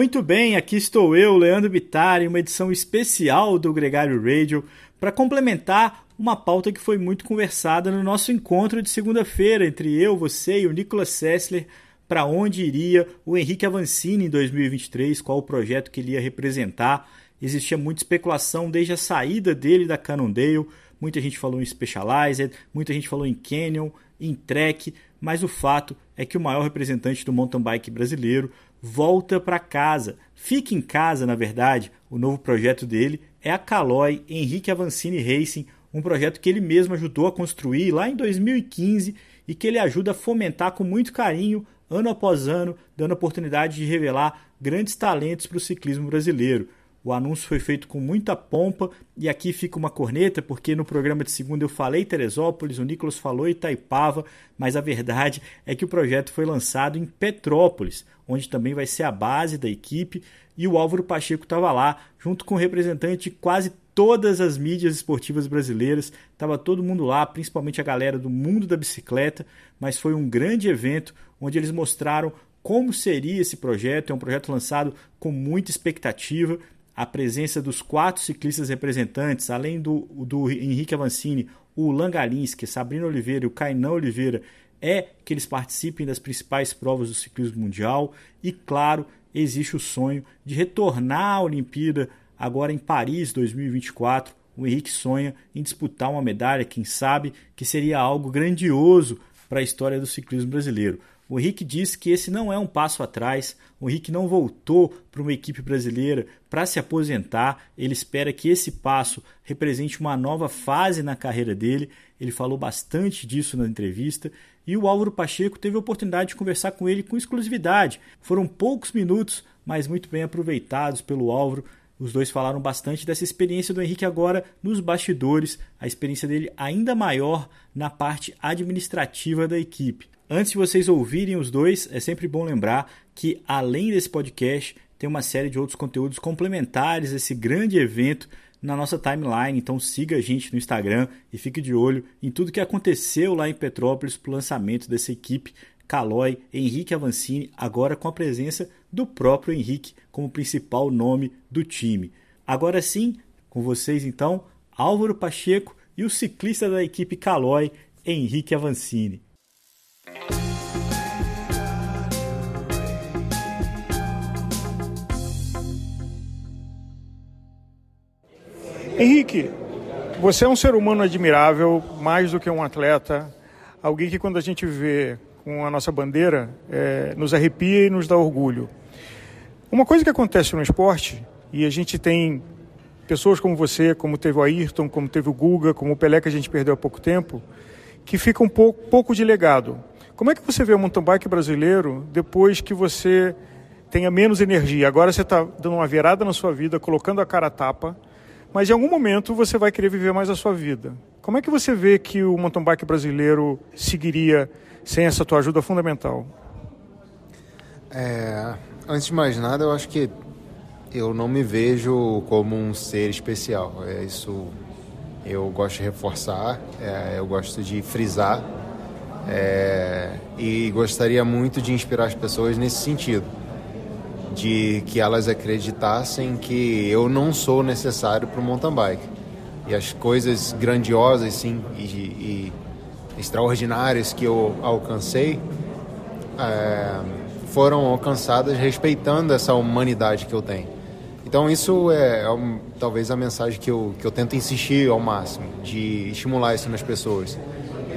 Muito bem, aqui estou eu, Leandro Bittar, em uma edição especial do Gregário Radio para complementar uma pauta que foi muito conversada no nosso encontro de segunda-feira entre eu, você e o Nicolas Sessler para onde iria o Henrique Avancini em 2023, qual o projeto que ele ia representar. Existia muita especulação desde a saída dele da Cannondale, muita gente falou em Specialized, muita gente falou em Canyon, em Trek, mas o fato é que o maior representante do mountain bike brasileiro volta para casa. Fica em casa, na verdade. O novo projeto dele é a Caloi Henrique Avancini Racing, um projeto que ele mesmo ajudou a construir lá em 2015 e que ele ajuda a fomentar com muito carinho, ano após ano, dando a oportunidade de revelar grandes talentos para o ciclismo brasileiro. O anúncio foi feito com muita pompa e aqui fica uma corneta, porque no programa de segunda eu falei Teresópolis, o Nicolas falou Itaipava, mas a verdade é que o projeto foi lançado em Petrópolis, onde também vai ser a base da equipe, e o Álvaro Pacheco estava lá, junto com o representante de quase todas as mídias esportivas brasileiras, estava todo mundo lá, principalmente a galera do mundo da bicicleta, mas foi um grande evento onde eles mostraram como seria esse projeto. É um projeto lançado com muita expectativa a presença dos quatro ciclistas representantes, além do, do Henrique Avancini, o Langalinski, Sabrina Oliveira e o Kainan Oliveira, é que eles participem das principais provas do ciclismo mundial e, claro, existe o sonho de retornar à Olimpíada agora em Paris 2024. O Henrique sonha em disputar uma medalha, quem sabe, que seria algo grandioso para a história do ciclismo brasileiro. O Henrique disse que esse não é um passo atrás. O Henrique não voltou para uma equipe brasileira para se aposentar. Ele espera que esse passo represente uma nova fase na carreira dele. Ele falou bastante disso na entrevista. E o Álvaro Pacheco teve a oportunidade de conversar com ele com exclusividade. Foram poucos minutos, mas muito bem aproveitados pelo Álvaro. Os dois falaram bastante dessa experiência do Henrique agora nos bastidores, a experiência dele ainda maior na parte administrativa da equipe. Antes de vocês ouvirem os dois, é sempre bom lembrar que além desse podcast, tem uma série de outros conteúdos complementares a esse grande evento na nossa timeline. Então siga a gente no Instagram e fique de olho em tudo que aconteceu lá em Petrópolis para o lançamento dessa equipe Calói, Henrique Avancini, agora com a presença do próprio Henrique como principal nome do time. Agora sim, com vocês então, Álvaro Pacheco e o ciclista da equipe Calói, Henrique Avancini. Henrique, você é um ser humano admirável, mais do que um atleta, alguém que quando a gente vê com a nossa bandeira é, nos arrepia e nos dá orgulho. Uma coisa que acontece no esporte, e a gente tem pessoas como você, como teve o Ayrton, como teve o Guga, como o Pelé que a gente perdeu há pouco tempo, que fica um pouco, pouco de legado. Como é que você vê o mountain bike brasileiro depois que você tenha menos energia? Agora você está dando uma virada na sua vida, colocando a cara a tapa, mas em algum momento você vai querer viver mais a sua vida. Como é que você vê que o mountain bike brasileiro seguiria sem essa tua ajuda fundamental? É, antes de mais nada, eu acho que eu não me vejo como um ser especial. É isso eu gosto de reforçar, é, eu gosto de frisar é, e gostaria muito de inspirar as pessoas nesse sentido de que elas acreditassem que eu não sou necessário para o mountain bike. E as coisas grandiosas sim, e, e extraordinárias que eu alcancei é, foram alcançadas respeitando essa humanidade que eu tenho. Então isso é, é talvez a mensagem que eu, que eu tento insistir ao máximo, de estimular isso nas pessoas.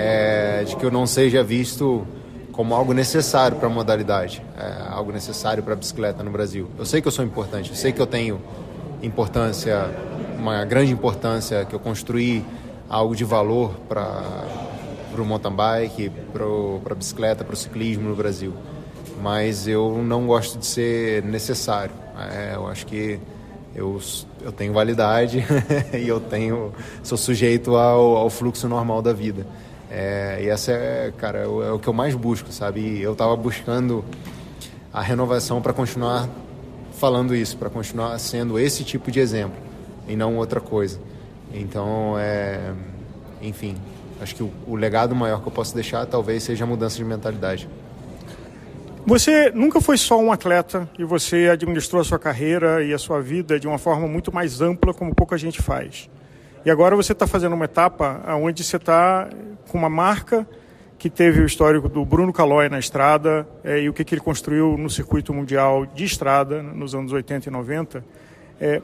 É, de que eu não seja visto como algo necessário para a modalidade, é, algo necessário para a bicicleta no Brasil. Eu sei que eu sou importante, eu sei que eu tenho importância, uma grande importância, que eu construí algo de valor para o mountain bike, para a bicicleta, para o ciclismo no Brasil. Mas eu não gosto de ser necessário. É, eu acho que eu, eu tenho validade e eu tenho sou sujeito ao, ao fluxo normal da vida. É, e essa é, cara, é o, é o, que eu mais busco, sabe? E eu estava buscando a renovação para continuar falando isso, para continuar sendo esse tipo de exemplo e não outra coisa. Então, é, enfim, acho que o, o legado maior que eu posso deixar talvez seja a mudança de mentalidade. Você nunca foi só um atleta e você administrou a sua carreira e a sua vida de uma forma muito mais ampla, como pouca gente faz. E agora você está fazendo uma etapa onde você está com uma marca que teve o histórico do Bruno Calói na estrada é, e o que, que, ele construiu no circuito mundial de estrada nos anos 80 e 90. É,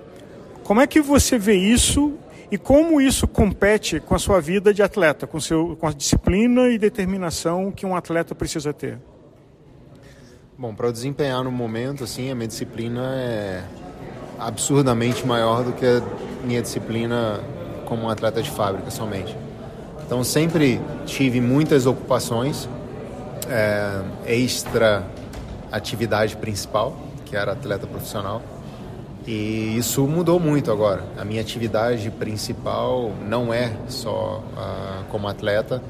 como é que você vê isso e como isso compete com a sua vida de atleta, com, seu, com a disciplina e determinação que um atleta precisa ter? Bom, para desempenhar no momento, assim, a minha disciplina é absurdamente maior do que a minha disciplina como um atleta de fábrica somente. Então sempre tive muitas ocupações é, extra atividade principal, que era atleta profissional. E isso mudou muito agora. A minha atividade principal não é só uh, como atleta.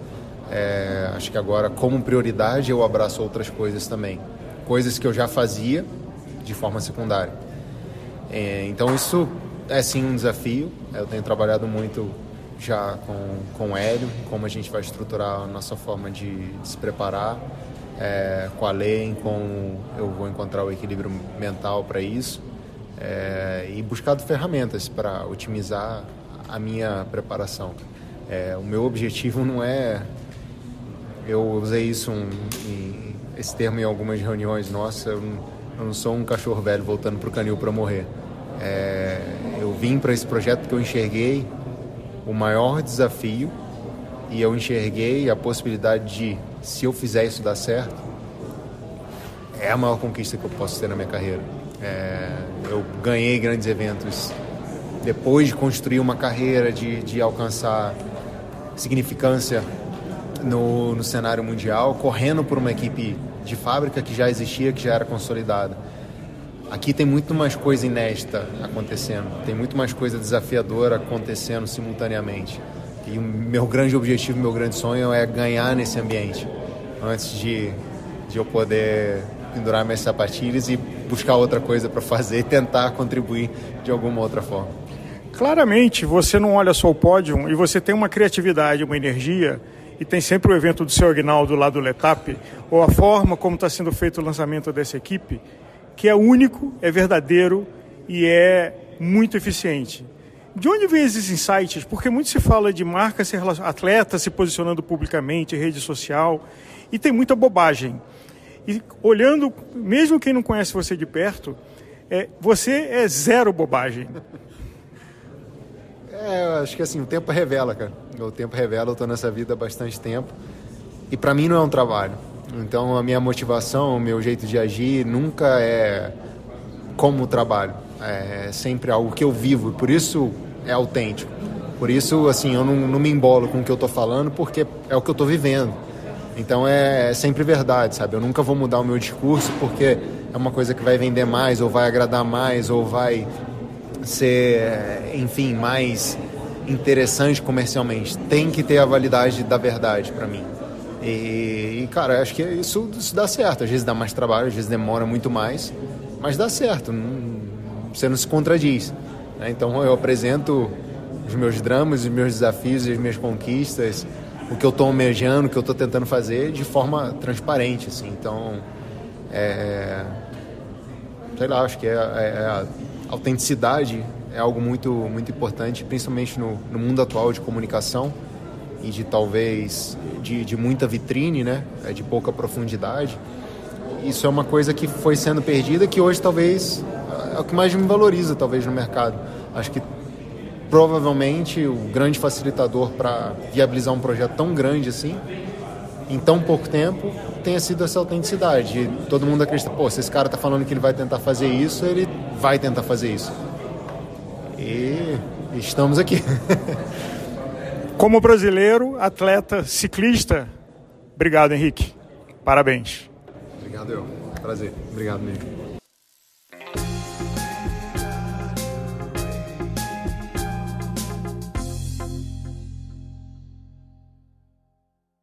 É, acho que agora, como prioridade, eu abraço outras coisas também. Coisas que eu já fazia de forma secundária. É, então, isso é sim um desafio. Eu tenho trabalhado muito já com, com o Hélio, como a gente vai estruturar a nossa forma de, se preparar, é, com a lei, como eu vou encontrar o equilíbrio mental para isso é, e buscado ferramentas para otimizar a minha preparação. É, o meu objetivo não é. Eu usei isso um, em, esse termo em algumas reuniões. Nossa, eu eu não sou um cachorro velho voltando para o canil para morrer. É, vim para esse projeto porque eu enxerguei o maior desafio e eu enxerguei a possibilidade de, se eu fizer isso dar certo, é a maior conquista que eu posso ter na minha carreira. É, eu ganhei grandes eventos depois de construir uma carreira, de, de alcançar significância no, no cenário mundial, correndo por uma equipe de fábrica que já existia, que já era consolidada. Aqui tem muito mais coisa inédita acontecendo, tem muito mais coisa desafiadora acontecendo simultaneamente. E o meu grande objetivo, meu grande sonho é ganhar nesse ambiente, antes de, de eu poder pendurar minhas sapatilhas e buscar outra coisa para fazer e tentar contribuir de alguma outra forma. Claramente, você não olha só o pódio e você tem uma criatividade, uma energia e tem sempre o evento do seu Agnaldo lá do Letap, ou a forma como está sendo feito o lançamento dessa equipe, que é único, é verdadeiro e é muito eficiente. De onde vem esses insights? Porque muito se fala de marca, se atleta se posicionando publicamente, rede social, e tem muita bobagem. E olhando, mesmo quem não conhece você de perto, é, você é zero bobagem. É, acho que assim, o tempo revela, cara. O tempo revela, eu estou nessa vida há bastante tempo. E para mim não é um trabalho. Então a minha motivação, o meu jeito de agir nunca é como trabalho. É sempre algo que eu vivo por isso é autêntico. Por isso, assim, eu não, não me embolo com o que eu estou falando porque é o que eu estou vivendo. Então é, é sempre verdade, sabe? Eu nunca vou mudar o meu discurso porque é uma coisa que vai vender mais, ou vai agradar mais, ou vai ser, enfim, mais interessante comercialmente. Tem que ter a validade da verdade para mim. E, e, cara, acho que isso, isso dá certo. Às vezes dá mais trabalho, às vezes demora muito mais, mas dá certo. Não, você não se contradiz. Né? Então eu apresento os meus dramas, os meus desafios, as minhas conquistas, o que eu estou almejando, o que eu estou tentando fazer de forma transparente, assim. Então, é, sei lá, acho que é, é, é, a autenticidade é algo muito, muito importante, principalmente no, no mundo atual de comunicação e de talvez de, de muita vitrine, né? É de pouca profundidade. Isso é uma coisa que foi sendo perdida, que hoje talvez é o que mais me valoriza, talvez, no mercado. Acho que provavelmente o grande facilitador para viabilizar um projeto tão grande assim, em tão pouco tempo, tenha sido essa autenticidade. Todo mundo acredita, pô, se esse cara está falando que ele vai tentar fazer isso, ele vai tentar fazer isso. E estamos aqui. Como brasileiro, atleta, ciclista, obrigado, Henrique. Parabéns. Obrigado, eu. Prazer. Obrigado, mesmo.